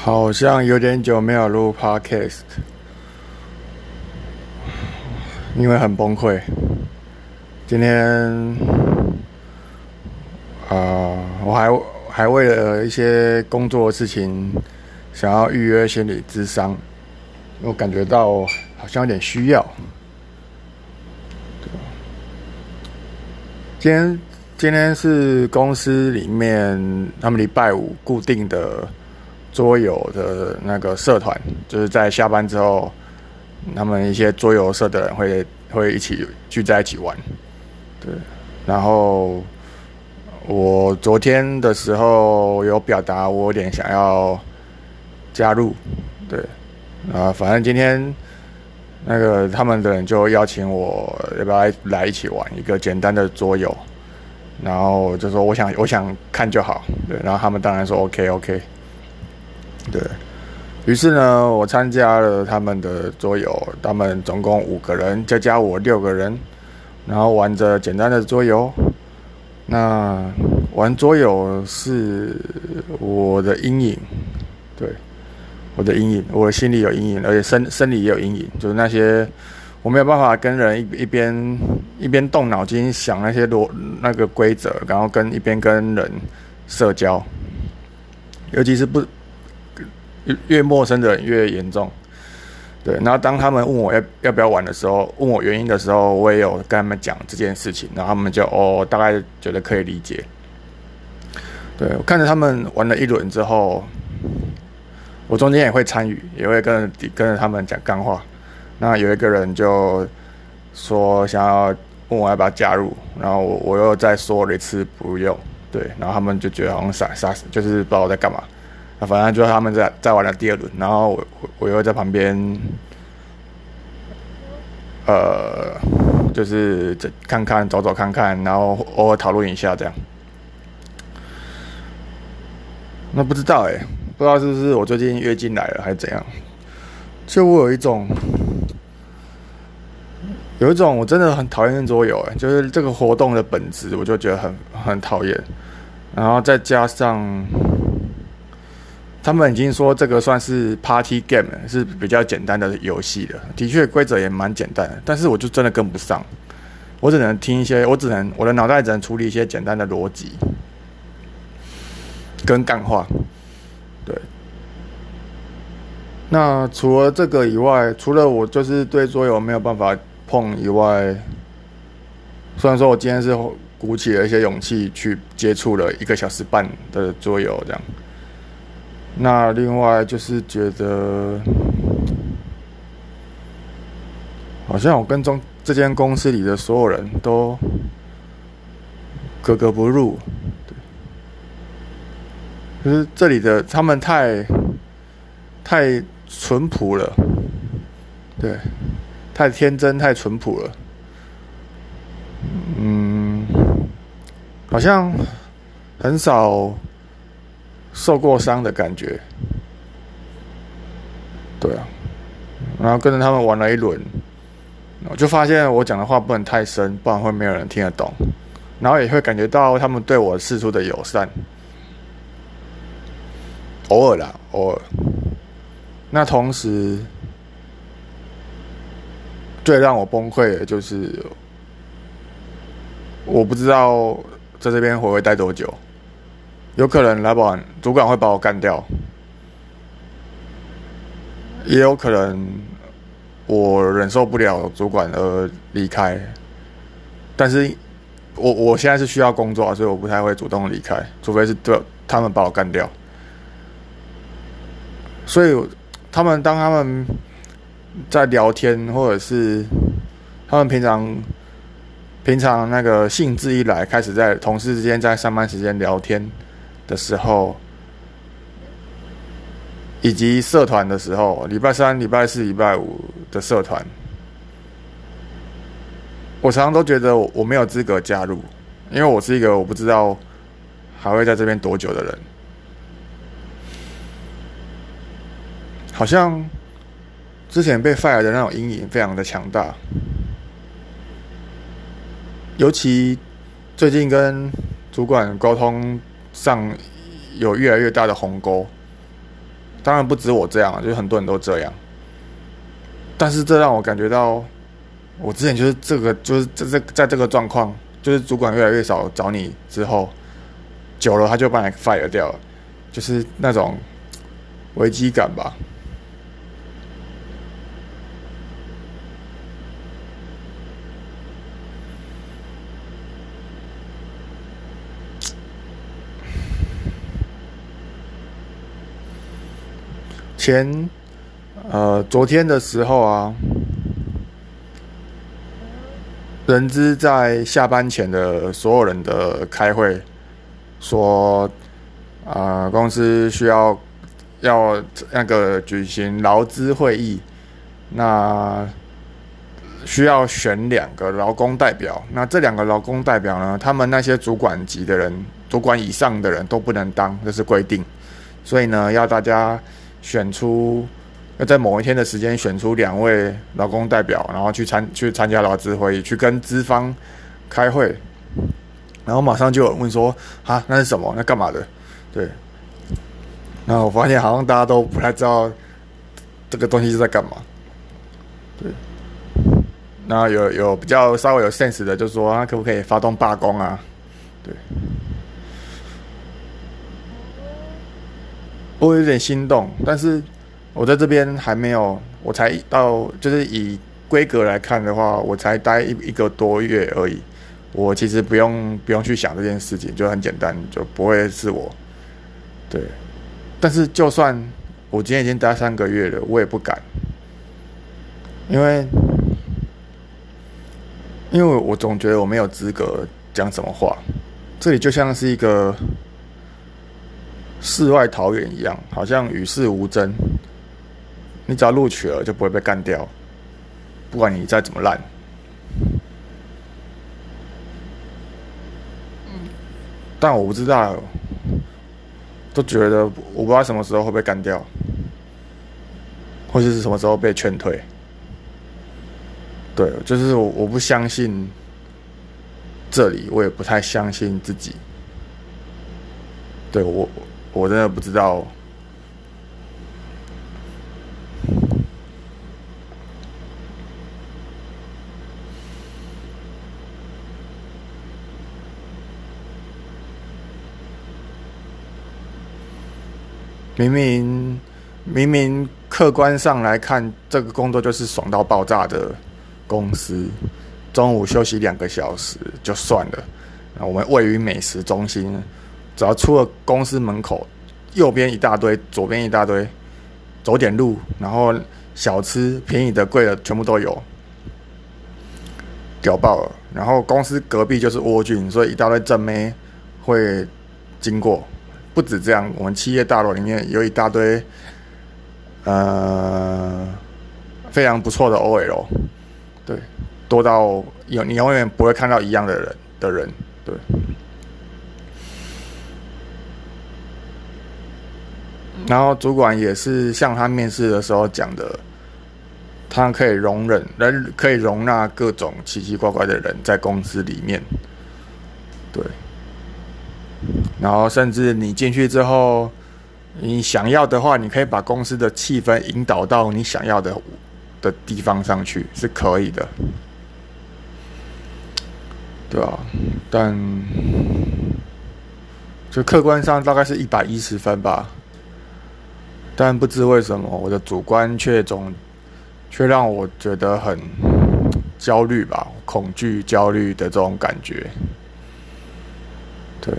好像有点久没有录 podcast，因为很崩溃。今天，啊，我还还为了一些工作的事情，想要预约心理咨商，我感觉到好像有点需要。今天今天是公司里面他们礼拜五固定的。桌游的那个社团，就是在下班之后，他们一些桌游社的人会会一起聚在一起玩，对。然后我昨天的时候有表达我有点想要加入，对。啊，反正今天那个他们的人就邀请我要不要来一起玩一个简单的桌游，然后就说我想我想看就好，对。然后他们当然说 OK OK。对于是呢，我参加了他们的桌游，他们总共五个人，再加我六个人，然后玩着简单的桌游。那玩桌游是我的阴影，对，我的阴影，我的心里有阴影，而且生生理也有阴影，就是那些我没有办法跟人一一边一边动脑筋想那些逻那个规则，然后跟一边跟人社交，尤其是不。越陌生的人越严重，对。然后当他们问我要要不要玩的时候，问我原因的时候，我也有跟他们讲这件事情，然后他们就哦，大概觉得可以理解。对我看着他们玩了一轮之后，我中间也会参与，也会跟跟着他们讲干话。那有一个人就说想要问我要不要加入，然后我我又再说了一次不用，对。然后他们就觉得好像傻傻，就是不知道我在干嘛。那反正就是他们在在玩了第二轮，然后我我又在旁边，呃，就是这看看走走看看，然后偶尔讨论一下这样。那不知道哎，不知道是不是我最近月经来了还是怎样？就我有一种，有一种我真的很讨厌桌游哎，就是这个活动的本质，我就觉得很很讨厌，然后再加上。他们已经说这个算是 party game，是比较简单的游戏了。的确，规则也蛮简单的，但是我就真的跟不上。我只能听一些，我只能我的脑袋只能处理一些简单的逻辑跟干话。对。那除了这个以外，除了我就是对桌游没有办法碰以外，虽然说我今天是鼓起了一些勇气去接触了一个小时半的桌游，这样。那另外就是觉得，好像我跟中这间公司里的所有人都格格不入，对，就是这里的他们太太淳朴了，对，太天真太淳朴了，嗯，好像很少。受过伤的感觉，对啊，然后跟着他们玩了一轮，我就发现我讲的话不能太深，不然会没有人听得懂。然后也会感觉到他们对我示出的友善，偶尔啦，偶尔。那同时，最让我崩溃的就是，我不知道在这边会会待多久。有可能老板主管会把我干掉，也有可能我忍受不了主管而离开。但是，我我现在是需要工作，所以我不太会主动离开，除非是对他们把我干掉。所以，他们当他们在聊天，或者是他们平常平常那个兴致一来，开始在同事之间在上班时间聊天。的时候，以及社团的时候，礼拜三、礼拜四、礼拜五的社团，我常常都觉得我没有资格加入，因为我是一个我不知道还会在这边多久的人。好像之前被 fire 的那种阴影非常的强大，尤其最近跟主管沟通。上有越来越大的鸿沟，当然不止我这样，就是很多人都这样。但是这让我感觉到，我之前就是这个，就是这这在这个状况，就是主管越来越少找你之后，久了他就把你 fire 掉了，就是那种危机感吧。前，呃，昨天的时候啊，人资在下班前的所有人的开会，说，啊，公司需要要那个举行劳资会议，那需要选两个劳工代表，那这两个劳工代表呢，他们那些主管级的人，主管以上的人都不能当，这是规定，所以呢，要大家。选出要在某一天的时间选出两位劳工代表，然后去参去参加劳资会议，去跟资方开会，然后马上就有人问说：“啊，那是什么？那干嘛的？”对，那我发现好像大家都不太知道这个东西是在干嘛。对，那有有比较稍微有 sense 的，就说他可不可以发动罢工啊？对。我有点心动，但是我在这边还没有，我才到，就是以规格来看的话，我才待一一个多月而已。我其实不用不用去想这件事情，就很简单，就不会是我。对，但是就算我今天已经待三个月了，我也不敢，因为因为我总觉得我没有资格讲什么话。这里就像是一个。世外桃源一样，好像与世无争。你只要录取了，就不会被干掉，不管你再怎么烂。但我不知道，都觉得我不知道什么时候会被干掉，或者是什么时候被劝退。对，就是我我不相信这里，我也不太相信自己。对我。我真的不知道，明明明明客观上来看，这个工作就是爽到爆炸的公司，中午休息两个小时就算了，那我们位于美食中心。只要出了公司门口，右边一大堆，左边一大堆，走点路，然后小吃便宜的、贵的全部都有，屌爆了。然后公司隔壁就是蜗郡，所以一大堆正妹会经过。不止这样，我们企业大楼里面有一大堆，呃，非常不错的 OL，对，多到有你永远不会看到一样的人的人，对。然后主管也是像他面试的时候讲的，他可以容忍人，可以容纳各种奇奇怪怪的人在公司里面。对。然后甚至你进去之后，你想要的话，你可以把公司的气氛引导到你想要的的地方上去，是可以的。对啊，但就客观上大概是一百一十分吧。但不知为什么，我的主观却总却让我觉得很焦虑吧，恐惧、焦虑的这种感觉。对，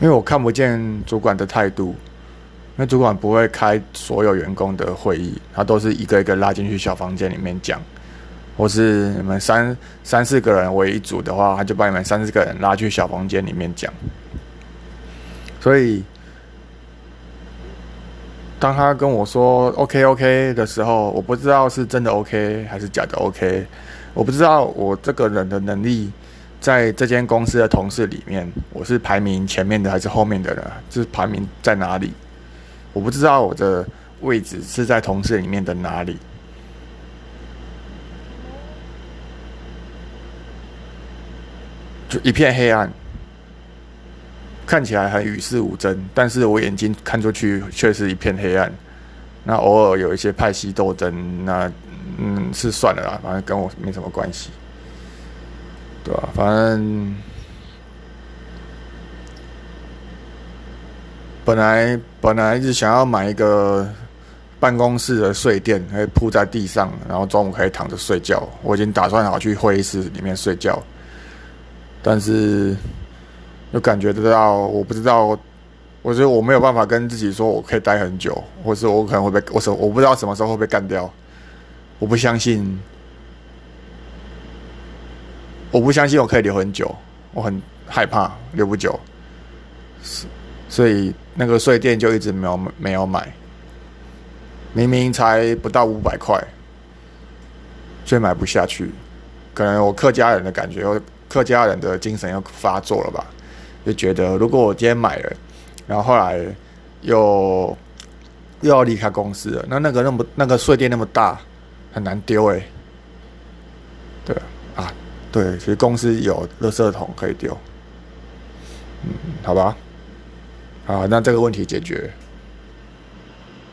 因为我看不见主管的态度，因为主管不会开所有员工的会议，他都是一个一个拉进去小房间里面讲。或是你们三三四个人为一组的话，他就把你们三四个人拉去小房间里面讲。所以，当他跟我说 “OK OK” 的时候，我不知道是真的 OK 还是假的 OK。我不知道我这个人的能力在这间公司的同事里面，我是排名前面的还是后面的人？是排名在哪里？我不知道我的位置是在同事里面的哪里。就一片黑暗，看起来很与世无争，但是我眼睛看出去却是一片黑暗。那偶尔有一些派系斗争，那嗯是算了啦，反正跟我没什么关系，对吧？反正本来本来是想要买一个办公室的睡垫，可以铺在地上，然后中午可以躺着睡觉。我已经打算好去会议室里面睡觉，但是又感觉得到，我不知道。我觉得我没有办法跟自己说我可以待很久，或是我可能会被我什我不知道什么时候会被干掉。我不相信，我不相信我可以留很久，我很害怕留不久，所以那个睡垫就一直没有没有买。明明才不到五百块，却买不下去。可能我客家人的感觉，客家人的精神又发作了吧？就觉得如果我今天买了。然后后来又又要离开公司了，那那个那么那个睡垫那么大，很难丢哎。对啊，对，其实公司有垃圾桶可以丢。嗯，好吧，好，那这个问题解决。